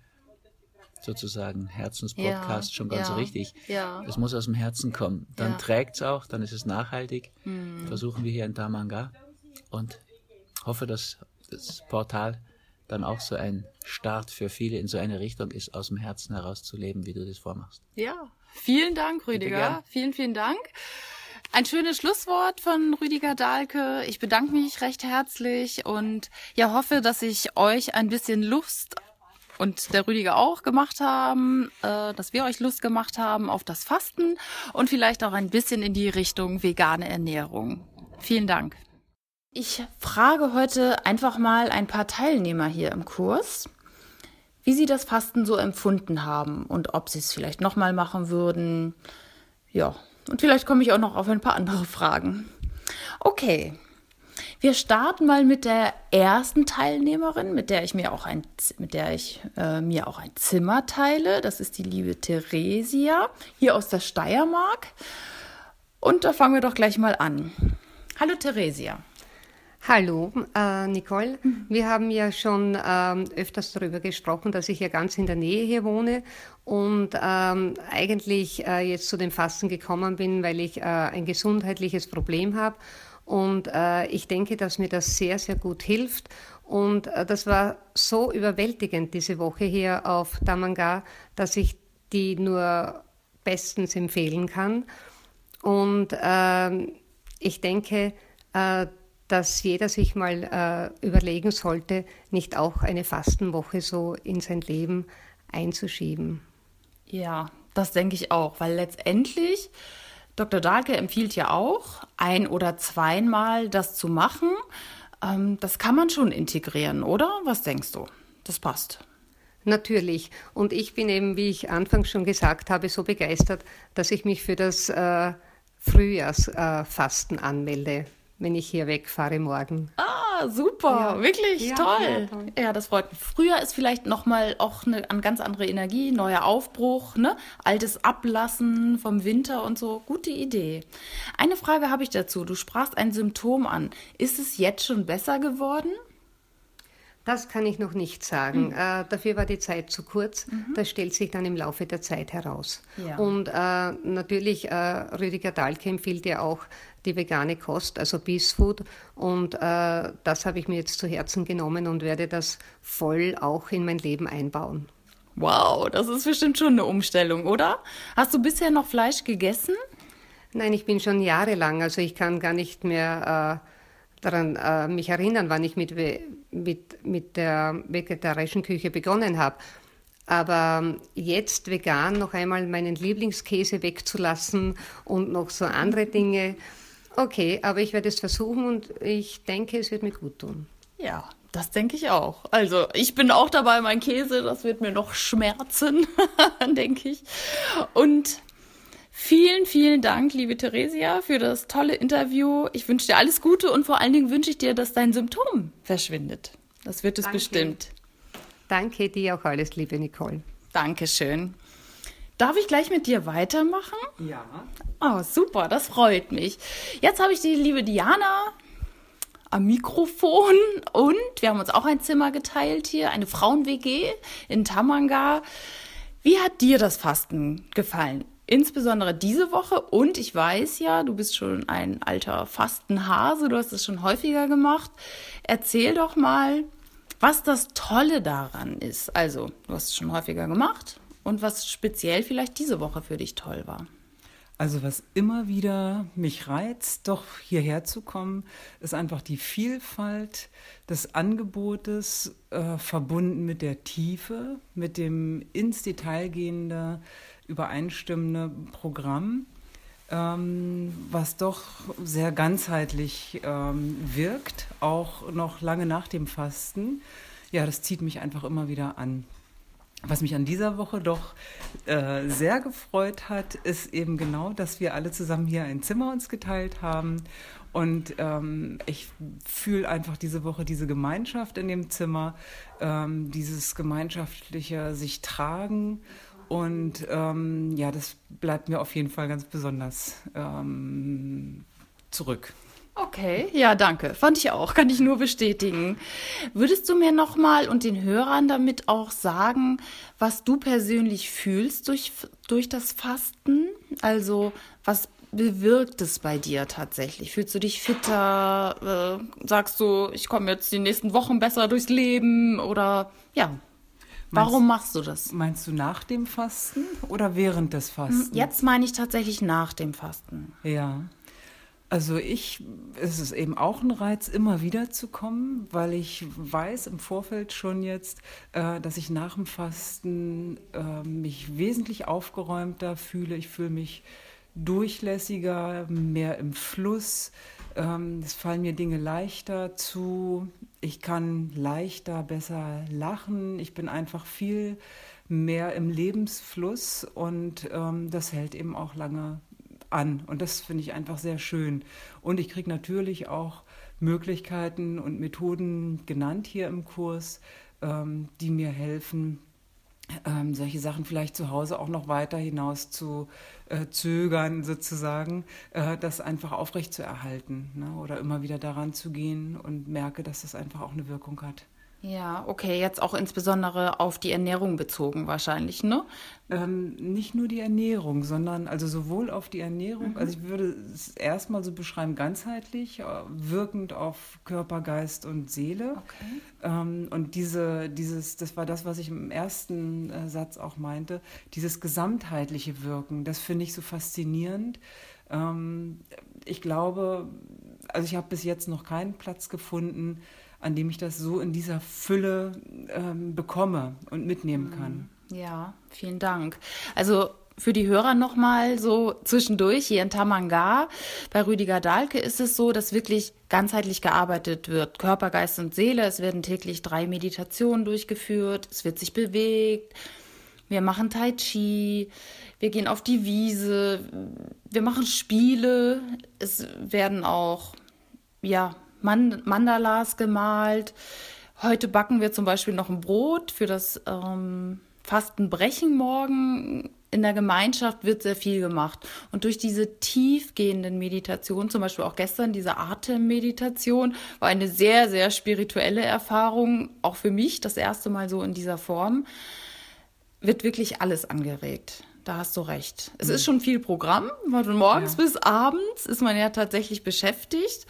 sozusagen Herzenspodcast ja, schon ganz ja, richtig. Ja. Es muss aus dem Herzen kommen. Dann ja. trägt's auch, dann ist es nachhaltig. Mhm. Versuchen wir hier in Damanga und hoffe, dass das Portal dann auch so ein Start für viele in so eine Richtung ist, aus dem Herzen heraus zu leben, wie du das vormachst. Ja, vielen Dank, Rüdiger. Vielen, vielen Dank. Ein schönes Schlusswort von Rüdiger Dahlke. Ich bedanke mich recht herzlich und ja hoffe, dass ich euch ein bisschen Lust und der Rüdiger auch gemacht haben, äh, dass wir euch Lust gemacht haben auf das Fasten und vielleicht auch ein bisschen in die Richtung vegane Ernährung. Vielen Dank. Ich frage heute einfach mal ein paar Teilnehmer hier im Kurs. wie sie das Fasten so empfunden haben und ob sie es vielleicht nochmal machen würden. Ja, und vielleicht komme ich auch noch auf ein paar andere Fragen. Okay, wir starten mal mit der ersten Teilnehmerin, mit der ich mir auch ein, mit der ich äh, mir auch ein Zimmer teile. Das ist die liebe Theresia hier aus der Steiermark. Und da fangen wir doch gleich mal an. Hallo Theresia. Hallo, äh, Nicole. Wir haben ja schon ähm, öfters darüber gesprochen, dass ich ja ganz in der Nähe hier wohne und ähm, eigentlich äh, jetzt zu dem Fasten gekommen bin, weil ich äh, ein gesundheitliches Problem habe. Und äh, ich denke, dass mir das sehr, sehr gut hilft. Und äh, das war so überwältigend diese Woche hier auf Damanga, dass ich die nur bestens empfehlen kann. Und ähm, ich denke, äh, dass jeder sich mal äh, überlegen sollte, nicht auch eine Fastenwoche so in sein Leben einzuschieben. Ja, das denke ich auch, weil letztendlich Dr. Dahlke empfiehlt ja auch, ein oder zweimal das zu machen. Ähm, das kann man schon integrieren, oder? Was denkst du? Das passt. Natürlich. Und ich bin eben, wie ich anfangs schon gesagt habe, so begeistert, dass ich mich für das äh, Frühjahrsfasten äh, anmelde wenn ich hier wegfahre morgen. Ah, super, ja. wirklich ja, toll. Ja, ja, das freut mich. Früher ist vielleicht noch mal auch eine, eine ganz andere Energie, neuer Aufbruch, ne? Altes Ablassen vom Winter und so. Gute Idee. Eine Frage habe ich dazu. Du sprachst ein Symptom an. Ist es jetzt schon besser geworden? Das kann ich noch nicht sagen. Mhm. Äh, dafür war die Zeit zu kurz. Mhm. Das stellt sich dann im Laufe der Zeit heraus. Ja. Und äh, natürlich, äh, Rüdiger Dahlke empfiehlt ja auch die vegane Kost, also Beast Food. Und äh, das habe ich mir jetzt zu Herzen genommen und werde das voll auch in mein Leben einbauen. Wow, das ist bestimmt schon eine Umstellung, oder? Hast du bisher noch Fleisch gegessen? Nein, ich bin schon jahrelang, also ich kann gar nicht mehr äh, daran äh, mich erinnern, wann ich mit, mit, mit der vegetarischen Küche begonnen habe. Aber jetzt vegan noch einmal meinen Lieblingskäse wegzulassen und noch so andere Dinge, Okay, aber ich werde es versuchen und ich denke, es wird mir gut tun. Ja, das denke ich auch. Also ich bin auch dabei, mein Käse, das wird mir noch schmerzen, [laughs] denke ich. Und vielen, vielen Dank, liebe Theresia, für das tolle Interview. Ich wünsche dir alles Gute und vor allen Dingen wünsche ich dir, dass dein Symptom verschwindet. Das wird es Danke. bestimmt. Danke dir auch alles, liebe Nicole. Dankeschön. Darf ich gleich mit dir weitermachen? Ja. Oh, super, das freut mich. Jetzt habe ich die liebe Diana am Mikrofon und wir haben uns auch ein Zimmer geteilt hier, eine Frauen-WG in Tamanga. Wie hat dir das Fasten gefallen? Insbesondere diese Woche und ich weiß ja, du bist schon ein alter Fastenhase, du hast es schon häufiger gemacht. Erzähl doch mal, was das Tolle daran ist. Also, du hast es schon häufiger gemacht und was speziell vielleicht diese Woche für dich toll war. Also was immer wieder mich reizt, doch hierher zu kommen, ist einfach die Vielfalt des Angebotes äh, verbunden mit der Tiefe, mit dem ins Detail gehende, übereinstimmende Programm, ähm, was doch sehr ganzheitlich ähm, wirkt, auch noch lange nach dem Fasten. Ja, das zieht mich einfach immer wieder an. Was mich an dieser Woche doch äh, sehr gefreut hat, ist eben genau, dass wir alle zusammen hier ein Zimmer uns geteilt haben. Und ähm, ich fühle einfach diese Woche diese Gemeinschaft in dem Zimmer, ähm, dieses gemeinschaftliche sich tragen. Und ähm, ja, das bleibt mir auf jeden Fall ganz besonders ähm, zurück. Okay, ja, danke. Fand ich auch, kann ich nur bestätigen. Würdest du mir nochmal und den Hörern damit auch sagen, was du persönlich fühlst durch, durch das Fasten? Also, was bewirkt es bei dir tatsächlich? Fühlst du dich fitter? Äh, sagst du, ich komme jetzt die nächsten Wochen besser durchs Leben? Oder ja, Warum machst du das? Meinst du nach dem Fasten oder während des Fastens? Jetzt meine ich tatsächlich nach dem Fasten. Ja. Also ich, es ist eben auch ein Reiz, immer wieder zu kommen, weil ich weiß im Vorfeld schon jetzt, äh, dass ich nach dem Fasten äh, mich wesentlich aufgeräumter fühle. Ich fühle mich durchlässiger, mehr im Fluss. Ähm, es fallen mir Dinge leichter zu. Ich kann leichter, besser lachen. Ich bin einfach viel mehr im Lebensfluss und ähm, das hält eben auch lange an. Und das finde ich einfach sehr schön. Und ich kriege natürlich auch Möglichkeiten und Methoden genannt hier im Kurs, ähm, die mir helfen, ähm, solche Sachen vielleicht zu Hause auch noch weiter hinaus zu äh, zögern, sozusagen, äh, das einfach aufrecht zu erhalten ne? oder immer wieder daran zu gehen und merke, dass das einfach auch eine Wirkung hat. Ja, okay, jetzt auch insbesondere auf die Ernährung bezogen wahrscheinlich, ne? Ähm, nicht nur die Ernährung, sondern also sowohl auf die Ernährung, mhm. also ich würde es erstmal so beschreiben, ganzheitlich, äh, wirkend auf Körper, Geist und Seele. Okay. Ähm, und diese, dieses, das war das, was ich im ersten äh, Satz auch meinte, dieses gesamtheitliche Wirken, das finde ich so faszinierend. Ähm, ich glaube, also ich habe bis jetzt noch keinen Platz gefunden, an dem ich das so in dieser Fülle ähm, bekomme und mitnehmen mhm. kann. Ja, vielen Dank. Also für die Hörer nochmal so zwischendurch hier in Tamanga bei Rüdiger Dahlke ist es so, dass wirklich ganzheitlich gearbeitet wird. Körper, Geist und Seele. Es werden täglich drei Meditationen durchgeführt. Es wird sich bewegt. Wir machen Tai Chi. Wir gehen auf die Wiese. Wir machen Spiele. Es werden auch, ja, Mand Mandalas gemalt. Heute backen wir zum Beispiel noch ein Brot für das ähm, Fastenbrechen morgen. In der Gemeinschaft wird sehr viel gemacht. Und durch diese tiefgehenden Meditationen, zum Beispiel auch gestern diese Atemmeditation, war eine sehr, sehr spirituelle Erfahrung, auch für mich das erste Mal so in dieser Form, wird wirklich alles angeregt. Da hast du recht. Es mhm. ist schon viel Programm. Von morgens ja. bis abends ist man ja tatsächlich beschäftigt.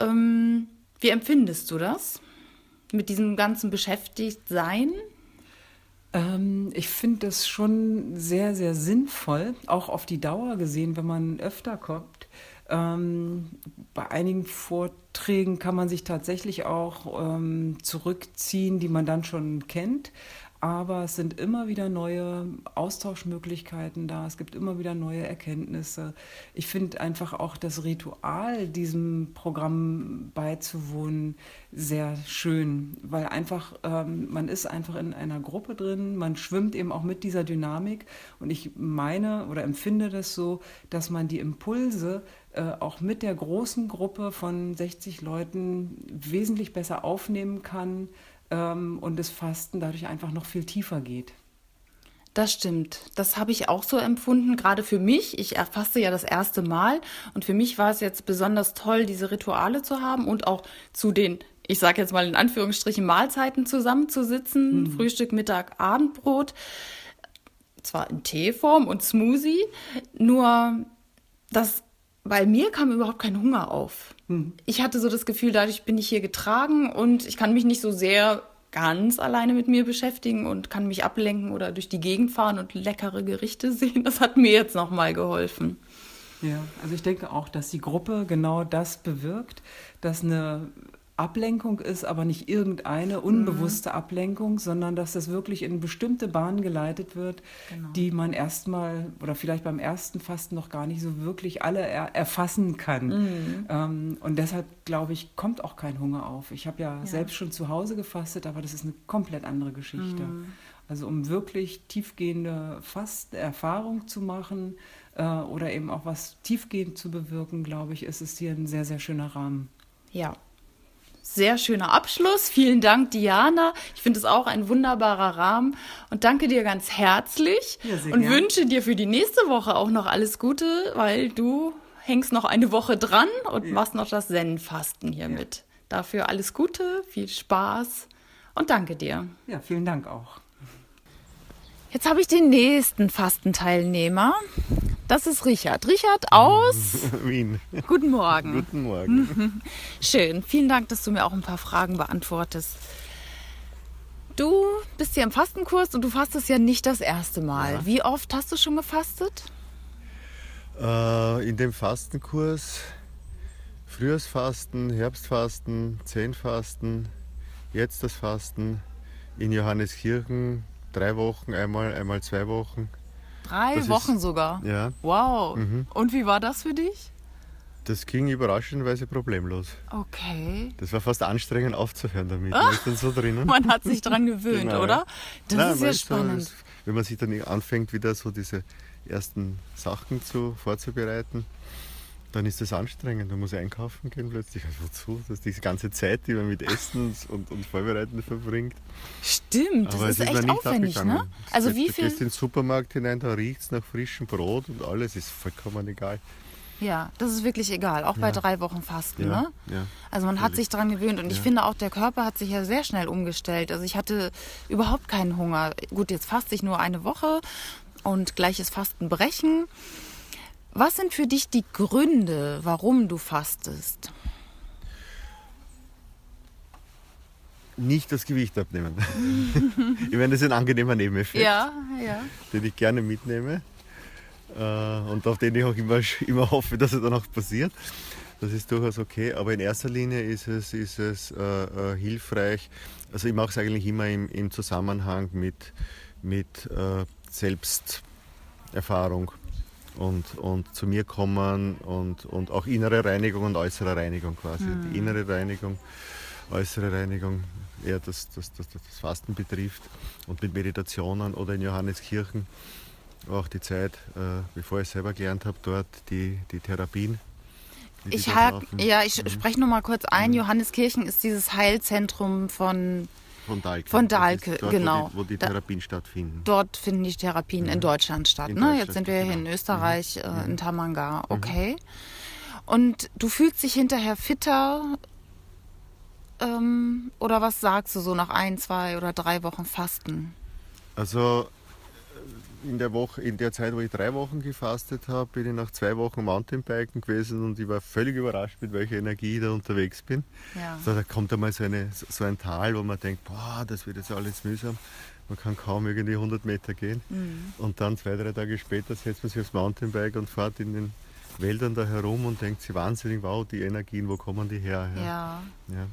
Ähm, wie empfindest du das? Mit diesem ganzen Beschäftigtsein? Ähm, ich finde das schon sehr, sehr sinnvoll, auch auf die Dauer gesehen, wenn man öfter kommt. Ähm, bei einigen Vorträgen kann man sich tatsächlich auch ähm, zurückziehen, die man dann schon kennt aber es sind immer wieder neue Austauschmöglichkeiten da, es gibt immer wieder neue Erkenntnisse. Ich finde einfach auch das Ritual, diesem Programm beizuwohnen, sehr schön, weil einfach, ähm, man ist einfach in einer Gruppe drin, man schwimmt eben auch mit dieser Dynamik. Und ich meine oder empfinde das so, dass man die Impulse äh, auch mit der großen Gruppe von 60 Leuten wesentlich besser aufnehmen kann ähm, und das Fasten dadurch einfach noch viel tiefer geht. Das stimmt. Das habe ich auch so empfunden, gerade für mich. Ich erfasse ja das erste Mal und für mich war es jetzt besonders toll, diese Rituale zu haben und auch zu den, ich sage jetzt mal in Anführungsstrichen, Mahlzeiten zusammenzusitzen. Mhm. Frühstück, Mittag, Abendbrot. Zwar in Teeform und Smoothie, nur das bei mir kam überhaupt kein Hunger auf. Hm. Ich hatte so das Gefühl, dadurch bin ich hier getragen und ich kann mich nicht so sehr ganz alleine mit mir beschäftigen und kann mich ablenken oder durch die Gegend fahren und leckere Gerichte [laughs] sehen. Das hat mir jetzt nochmal geholfen. Ja, also ich denke auch, dass die Gruppe genau das bewirkt, dass eine Ablenkung ist, aber nicht irgendeine unbewusste mhm. Ablenkung, sondern dass das wirklich in bestimmte Bahnen geleitet wird, genau. die man erstmal oder vielleicht beim ersten Fasten noch gar nicht so wirklich alle er erfassen kann. Mhm. Ähm, und deshalb, glaube ich, kommt auch kein Hunger auf. Ich habe ja, ja, selbst schon zu Hause gefastet, aber das ist eine komplett andere Geschichte. Mhm. Also um wirklich tiefgehende Fasterfahrung zu machen äh, oder eben auch was tiefgehend zu bewirken, glaube ich, ist es hier ein sehr, sehr schöner Rahmen. Ja, sehr schöner Abschluss. Vielen Dank, Diana. Ich finde es auch ein wunderbarer Rahmen und danke dir ganz herzlich ja, und gern. wünsche dir für die nächste Woche auch noch alles Gute, weil du hängst noch eine Woche dran und ja. machst noch das Zen-Fasten hier ja. mit. Dafür alles Gute, viel Spaß und danke dir. Ja, vielen Dank auch. Jetzt habe ich den nächsten Fastenteilnehmer. Das ist Richard. Richard aus [laughs] Wien. Guten Morgen. Guten Morgen. [laughs] Schön. Vielen Dank, dass du mir auch ein paar Fragen beantwortest. Du bist hier im Fastenkurs und du fastest ja nicht das erste Mal. Ja. Wie oft hast du schon gefastet? Äh, in dem Fastenkurs Frühjahrsfasten, Herbstfasten, Zehnfasten, jetzt das Fasten in Johanneskirchen drei Wochen, einmal, einmal zwei Wochen. Drei das Wochen ist, sogar? Ja. Wow. Mhm. Und wie war das für dich? Das ging überraschenderweise problemlos. Okay. Das war fast anstrengend aufzuhören damit. Man ist dann so drinnen. [laughs] Man hat sich dran gewöhnt, Genau, oder? Das Nein, ist man ja so- spannend. wenn man sich dann anfängt, wieder so diese ersten Sachen zu, vorzubereiten, dann ist das anstrengend. Man muss einkaufen gehen plötzlich. Also wozu? Das ist diese ganze Zeit, die man mit Essen und, und Vorbereiten verbringt. Stimmt, das Aber ist echt nicht aufwendig, ne? Also Du wie gehst viel? in den Supermarkt hinein, da riecht es nach frischem Brot und alles ist vollkommen egal. Ja, das ist wirklich egal, auch bei Ja. drei Wochen Fasten, Ja, ne? ja. Also man hat sich dran gewöhnt und ich finde auch, der Körper hat sich ja sehr schnell umgestellt. Also ich hatte überhaupt keinen Hunger. Gut, jetzt faste ich nur eine Woche und gleiches Fasten brechen. Was sind für dich die Gründe, warum du fastest? Nicht das Gewicht abnehmen. [laughs] ich meine, das ist ein angenehmer Nebeneffekt, ja. den ich gerne mitnehme äh, und auf den ich auch immer, immer hoffe, dass er dann auch passiert. Das ist durchaus okay, aber in erster Linie ist es, ist es äh, äh, hilfreich. Also ich mache es eigentlich immer im, im Zusammenhang mit, mit äh, Selbsterfahrung und, und zu mir kommen und, und auch innere Reinigung und äußere Reinigung quasi. Die innere Reinigung, äußere Reinigung, eher das, das, das, das Fasten betrifft und mit Meditationen oder in Johanneskirchen auch die Zeit, äh, bevor ich selber gelernt habe, dort die, die Therapien. die Ich hab, ja, ich spreche nur mal kurz ein. Johanneskirchen ist dieses Heilzentrum von Von Dahlke. Von Dahlke, dort, genau. Wo die, wo die Da- Therapien stattfinden. Dort finden die Therapien in Deutschland statt. In ne? Deutschland, Jetzt sind wir hier in genau. Österreich, äh, in Tamanga. Okay. Und du fühlst dich hinterher fitter? Ähm, oder was sagst du so nach ein, zwei oder drei Wochen Fasten? Also in der Woche, in der Zeit, wo ich drei Wochen gefastet habe, bin ich nach zwei Wochen Mountainbiken gewesen und ich war völlig überrascht, mit welcher Energie ich da unterwegs bin. Ja. So, da kommt einmal so, eine, so ein Tal, wo man denkt, boah, das wird jetzt alles mühsam. Man kann kaum irgendwie 100 Meter gehen. Mhm. Und dann zwei, drei Tage später setzt man sich aufs Mountainbike und fährt in den Wäldern da herum und denkt sich wahnsinnig, wow, die Energien, wo kommen die her? Ja. Ja.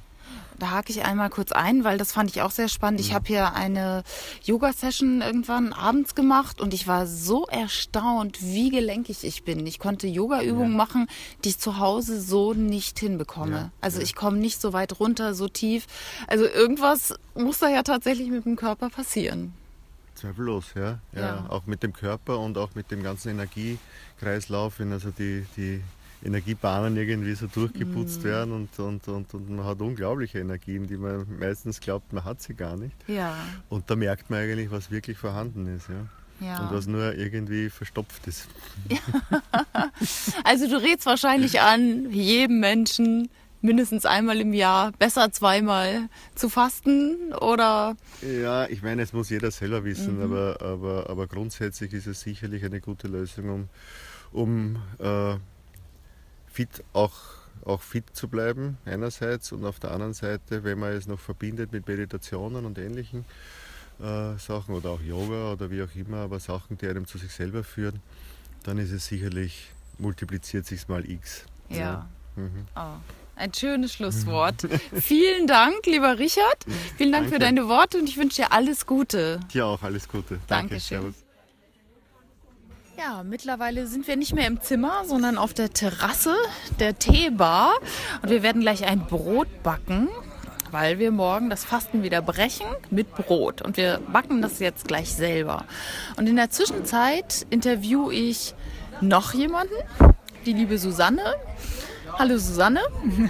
Da hake ich einmal kurz ein, weil das fand ich auch sehr spannend. Ich habe hier eine Yoga-Session irgendwann abends gemacht und ich war so erstaunt, wie gelenkig ich bin. Ich konnte Yoga-Übungen machen, die ich zu Hause so nicht hinbekomme. Ja, also ja. ich komme nicht so weit runter, so tief. Also irgendwas muss da ja tatsächlich mit dem Körper passieren. Zweifellos, ja. ja. Ja. Auch mit dem Körper und auch mit dem ganzen Energiekreislauf, wenn also die, die Energiebahnen irgendwie so durchgeputzt werden und, und, und, und man hat unglaubliche Energien, die man meistens glaubt, man hat sie gar nicht. Ja, Und da merkt man eigentlich, was wirklich vorhanden ist, ja. ja. Und was nur irgendwie verstopft ist. [laughs] Also du rätst wahrscheinlich an, jedem Menschen mindestens einmal im Jahr, besser zweimal zu fasten oder Ja, ich meine, es muss jeder selber wissen, aber, aber, aber grundsätzlich ist es sicherlich eine gute Lösung, um, um äh, fit auch, auch fit zu bleiben, einerseits, und auf der anderen Seite, wenn man es noch verbindet mit Meditationen und ähnlichen äh, Sachen oder auch Yoga oder wie auch immer, aber Sachen, die einem zu sich selber führen, dann ist es sicherlich, multipliziert sich mal x. Ja. Mhm. Oh, ein schönes Schlusswort. [laughs] Vielen Dank, lieber Richard. Vielen Dank für Danke. deine Worte und ich wünsche dir alles Gute. Dir auch alles Gute. Danke. Dankeschön. Servus. Ja, mittlerweile sind wir nicht mehr im Zimmer, sondern auf der Terrasse der Teebar. Und wir werden gleich ein Brot backen, weil wir morgen das Fasten wieder brechen mit Brot. Und wir backen das jetzt gleich selber. Und in der Zwischenzeit interviewe ich noch jemanden, die liebe Susanne. Hallo Susanne.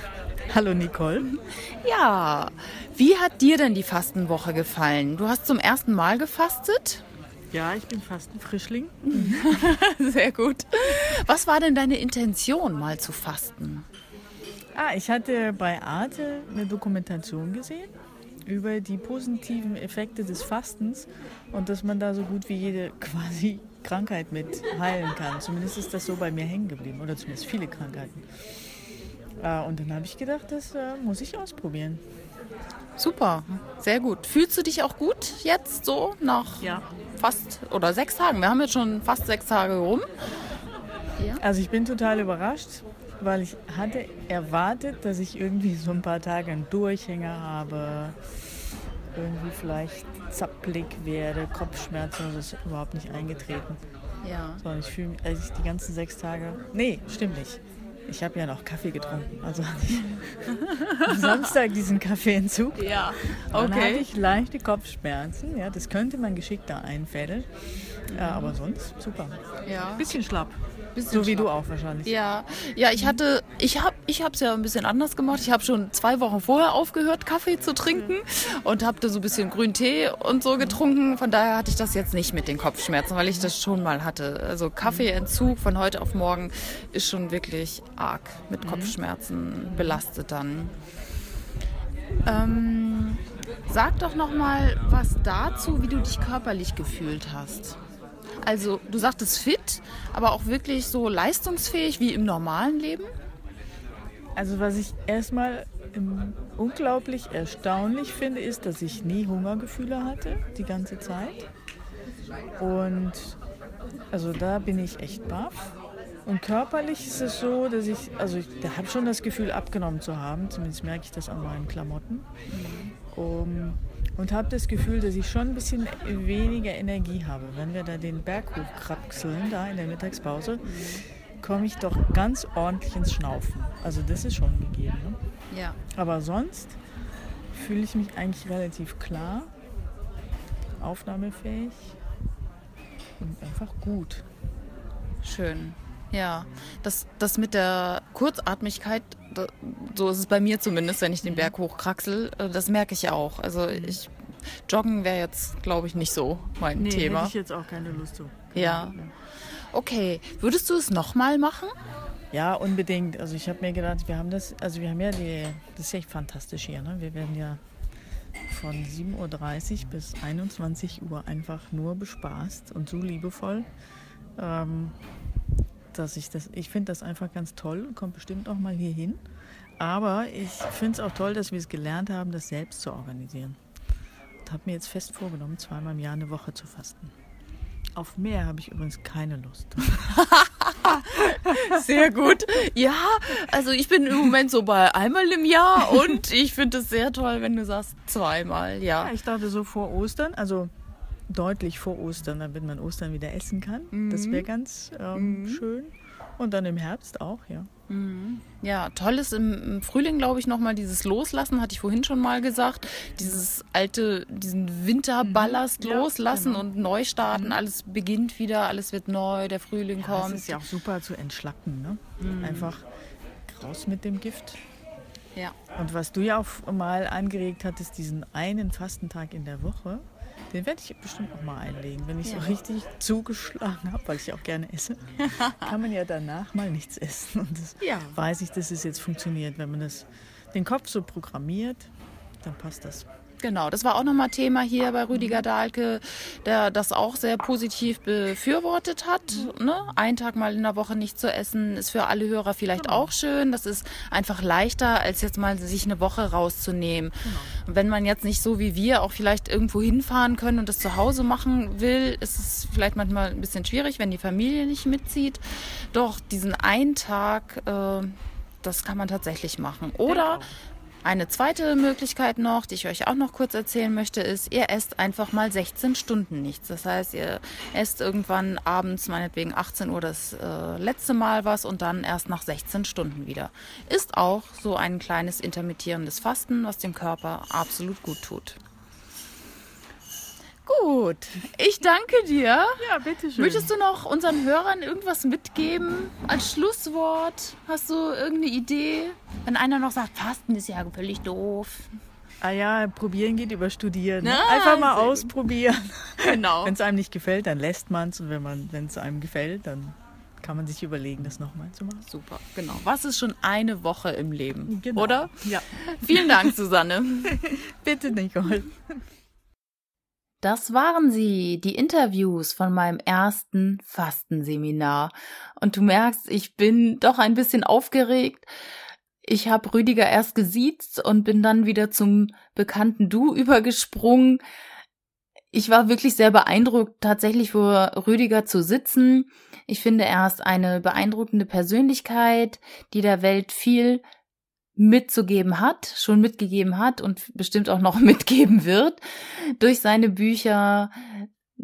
[laughs] Hallo Nicole. Ja, wie hat dir denn die Fastenwoche gefallen? Du hast zum ersten Mal gefastet? Ja, ich bin fast ein Frischling. [laughs] Sehr gut. Was war denn deine Intention, mal zu fasten? Ah, ich hatte bei Arte eine Dokumentation gesehen über die positiven Effekte des Fastens und dass man da so gut wie jede [laughs] quasi Krankheit mit heilen kann. Zumindest ist das so bei mir hängen geblieben oder zumindest viele Krankheiten. Äh, Und dann habe ich gedacht, das äh, muss ich ausprobieren. Super, sehr gut. Fühlst du dich auch gut jetzt so nach Ja. fast oder sechs Tagen? Wir haben jetzt schon fast sechs Tage rum. Also ich bin total überrascht, weil ich hatte erwartet, dass ich irgendwie so ein paar Tage einen Durchhänger habe, irgendwie vielleicht zappelig werde, Kopfschmerzen, das ist überhaupt nicht eingetreten. Ja. Sondern ich fühle mich, also ich die ganzen sechs Tage, nee, stimmt nicht. Ich habe ja noch Kaffee getrunken. Also am Samstag diesen Kaffeeentzug. Ja, Dann hatte ich leichte Kopfschmerzen. Ja, das könnte man geschickter einfädeln. Ja, aber sonst super. Ja. Bisschen schlapp. So wie du auch wahrscheinlich. Ja, ja, ich hatte, ich habe, ich es ja ein bisschen anders gemacht. Ich habe schon zwei Wochen vorher aufgehört, Kaffee zu trinken und habe da so ein bisschen Grüntee und so getrunken. Von daher hatte ich das jetzt nicht mit den Kopfschmerzen, weil ich das schon mal hatte. Also Kaffeeentzug von heute auf morgen ist schon wirklich arg mit Kopfschmerzen belastet dann. Ähm, sag doch noch mal was dazu, wie du dich körperlich gefühlt hast. Also du sagtest fit, aber auch wirklich so leistungsfähig wie im normalen Leben? Also was ich erstmal unglaublich erstaunlich finde, ist, dass ich nie Hungergefühle hatte, die ganze Zeit. Und also da bin ich echt baff. Und körperlich ist es so, dass ich, also ich habe schon das Gefühl abgenommen zu haben, zumindest merke ich das an meinen Klamotten. Um, und habe das Gefühl, dass ich schon ein bisschen weniger Energie habe. Wenn wir da den Berg hochkraxeln, da in der Mittagspause, komme ich doch ganz ordentlich ins Schnaufen. Also das ist schon gegeben. Ne? Ja. Aber sonst fühle ich mich eigentlich relativ klar, aufnahmefähig und einfach gut. Schön. Ja, das, das mit der Kurzatmigkeit, so ist es bei mir zumindest, wenn ich den Berg hochkraxel, äh, das merke ich auch. Also ich, Joggen wäre jetzt, glaube ich, nicht so mein Thema. hätte ich jetzt auch keine Lust zu. Ja. Okay, würdest du es nochmal machen? Ja, unbedingt. Also ich habe mir gedacht, wir haben das, also wir haben ja die, das ist echt fantastisch hier, ne? Wir werden ja von 7.30 Uhr bis 21 Uhr einfach nur bespaßt und so liebevoll, ähm, dass ich das, ich finde das einfach ganz toll und kommt bestimmt auch mal hier hin. Aber ich finde es auch toll, dass wir es gelernt haben, das selbst zu organisieren. Und habe mir jetzt fest vorgenommen, zweimal im Jahr eine Woche zu fasten. Auf mehr habe ich übrigens keine Lust. [laughs] Sehr gut. Ja, also ich bin im Moment so bei einmal im Jahr und [laughs] ich finde es sehr toll, wenn du sagst zweimal, ja. Ja, ich dachte so vor Ostern, also deutlich vor Ostern, damit man Ostern wieder essen kann. Das wäre ganz ähm, schön. Und dann im Herbst auch, ja. Ja, toll ist im, im Frühling, glaube ich, nochmal dieses Loslassen, hatte ich vorhin schon mal gesagt. Dieses alte, diesen Winterballast Ja, loslassen genau. und neu starten. Alles beginnt wieder, alles wird neu, der Frühling Das kommt. ist ja auch super zu entschlacken, ne? Einfach raus mit dem Gift. Ja. Und was du ja auch mal angeregt hattest, diesen einen Fastentag in der Woche, den werde ich bestimmt auch mal einlegen. Wenn ich so richtig zugeschlagen habe, weil ich ja auch gerne esse, [laughs] kann man ja danach mal nichts essen. Und das Ja. weiß ich, dass es jetzt funktioniert. Wenn man das, den Kopf so programmiert, dann passt das. Genau, das war auch nochmal Thema hier bei Rüdiger Dahlke, der das auch sehr positiv befürwortet hat. Ne? Ein Tag mal in der Woche nicht zu essen, ist für alle Hörer vielleicht auch schön. Das ist einfach leichter, als jetzt mal sich eine Woche rauszunehmen. Und wenn man jetzt nicht so wie wir auch vielleicht irgendwo hinfahren können und das zu Hause machen will, ist es vielleicht manchmal ein bisschen schwierig, wenn die Familie nicht mitzieht. Doch diesen einen Tag, äh, das kann man tatsächlich machen. Oder eine zweite Möglichkeit noch, die ich euch auch noch kurz erzählen möchte, ist, ihr esst einfach mal 16 Stunden nichts. Das heißt, ihr esst irgendwann abends, meinetwegen 18 Uhr, das äh, letzte Mal was und dann erst nach 16 Stunden wieder. Ist auch so ein kleines intermittierendes Fasten, was dem Körper absolut gut tut. Gut, ich danke dir. Ja, bitteschön. Möchtest du noch unseren Hörern irgendwas mitgeben als Schlusswort? Hast du irgendeine Idee? Wenn einer noch sagt, Fasten ist ja völlig doof. Ah ja, probieren geht über studieren. ne? Na, Einfach mal ausprobieren. Genau. Wenn es einem nicht gefällt, dann lässt man es. Und wenn man, wenn es einem gefällt, dann kann man sich überlegen, das nochmal zu machen. Super, genau. Was ist schon eine Woche im Leben? Genau. Oder? Ja. Vielen Dank, Susanne. [laughs] Bitte, Nicole. Das waren sie, die Interviews von meinem ersten Fastenseminar. Und du merkst, ich bin doch ein bisschen aufgeregt. Ich habe Rüdiger erst gesiezt und bin dann wieder zum bekannten Du übergesprungen. Ich war wirklich sehr beeindruckt, tatsächlich vor Rüdiger zu sitzen. Ich finde, er ist eine beeindruckende Persönlichkeit, die der Welt viel mitzugeben hat, schon mitgegeben hat und bestimmt auch noch [laughs] mitgeben wird durch seine Bücher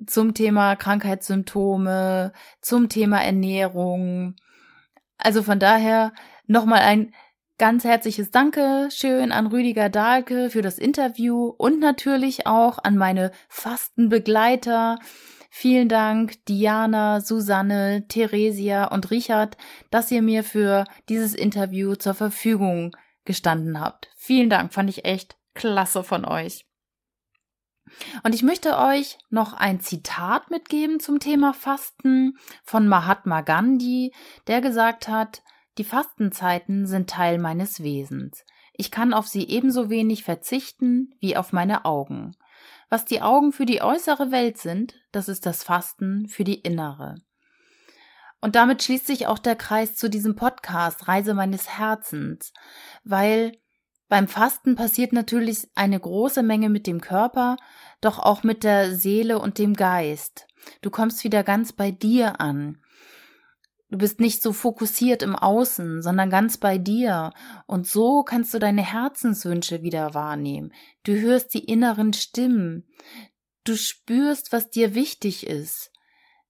zum Thema Krankheitssymptome, zum Thema Ernährung. Also von daher Nochmal ein ganz herzliches Dankeschön an Rüdiger Dahlke für das Interview und natürlich auch an meine Fastenbegleiter. Vielen Dank, Diana, Susanne, Theresia und Richard, dass ihr mir für dieses Interview zur Verfügung gestanden habt. Vielen Dank, fand ich echt klasse von euch. Und ich möchte euch noch ein Zitat mitgeben zum Thema Fasten von Mahatma Gandhi, der gesagt hat, die Fastenzeiten sind Teil meines Wesens. Ich kann auf sie ebenso wenig verzichten wie auf meine Augen. Was die Augen für die äußere Welt sind, das ist das Fasten für die innere. Und damit schließt sich auch der Kreis zu diesem Podcast Reise meines Herzens, weil beim Fasten passiert natürlich eine große Menge mit dem Körper, doch auch mit der Seele und dem Geist. Du kommst wieder ganz bei dir an. Du bist nicht so fokussiert im Außen, sondern ganz bei dir. Und so kannst du deine Herzenswünsche wieder wahrnehmen. Du hörst die inneren Stimmen. Du spürst, was dir wichtig ist.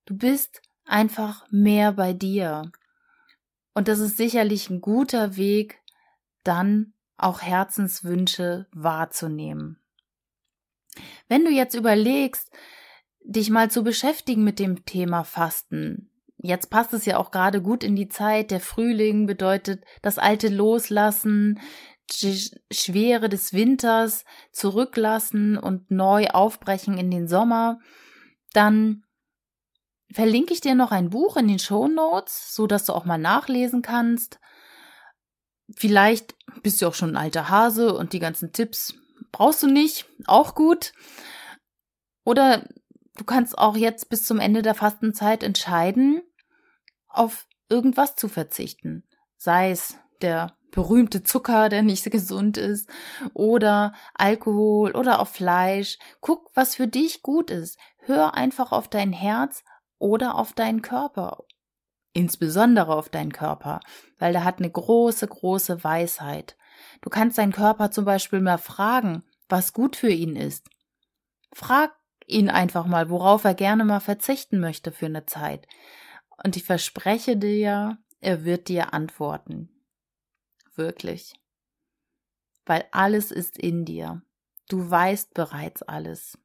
Du bist einfach mehr bei dir. Und das ist sicherlich ein guter Weg, dann auch Herzenswünsche wahrzunehmen. Wenn du jetzt überlegst, dich mal zu beschäftigen mit dem Thema Fasten, jetzt passt es ja auch gerade gut in die Zeit, der Frühling bedeutet das Alte loslassen, die Schwere des Winters zurücklassen und neu aufbrechen in den Sommer, dann verlinke ich dir noch ein Buch in den Show Notes, so dass du auch mal nachlesen kannst. Vielleicht bist du auch schon ein alter Hase und die ganzen Tipps brauchst du nicht, auch gut. Oder du kannst auch jetzt bis zum Ende der Fastenzeit entscheiden, auf irgendwas zu verzichten. Sei es der berühmte Zucker, der nicht [laughs] gesund ist, oder Alkohol oder auf Fleisch. Guck, was für dich gut ist. Hör einfach auf dein Herz oder auf deinen Körper insbesondere auf deinen Körper, weil der hat eine große, große Weisheit. Du kannst deinen Körper zum Beispiel mal fragen, was gut für ihn ist. Frag ihn einfach mal, worauf er gerne mal verzichten möchte für eine Zeit. Und ich verspreche dir, er wird dir antworten. Wirklich. Weil alles ist in dir. Du weißt bereits alles.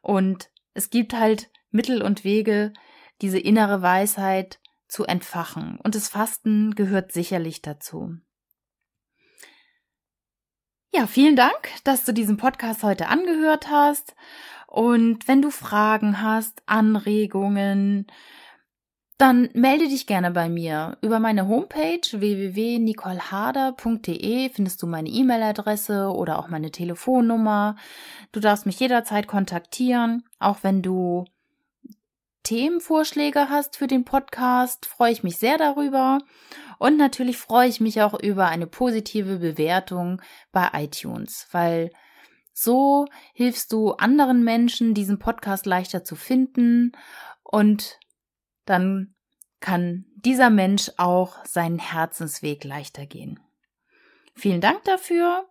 Und es gibt halt Mittel und Wege, diese innere Weisheit zu entfachen. Und das Fasten gehört sicherlich dazu. Ja, vielen Dank, dass du diesen Podcast heute angehört hast. Und wenn du Fragen hast, Anregungen, dann melde dich gerne bei mir. Über meine Homepage www.nicoleharder.de findest du meine E-Mail-Adresse oder auch meine Telefonnummer. Du darfst mich jederzeit kontaktieren, auch wenn du Themenvorschläge hast für den Podcast, freue ich mich sehr darüber. Und natürlich freue ich mich auch über eine positive Bewertung bei iTunes, weil so hilfst du anderen Menschen, diesen Podcast leichter zu finden und dann kann dieser Mensch auch seinen Herzensweg leichter gehen. Vielen Dank dafür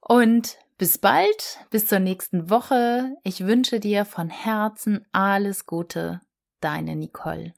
und bis bald, bis zur nächsten Woche. Ich wünsche dir von Herzen alles Gute, deine Nicole.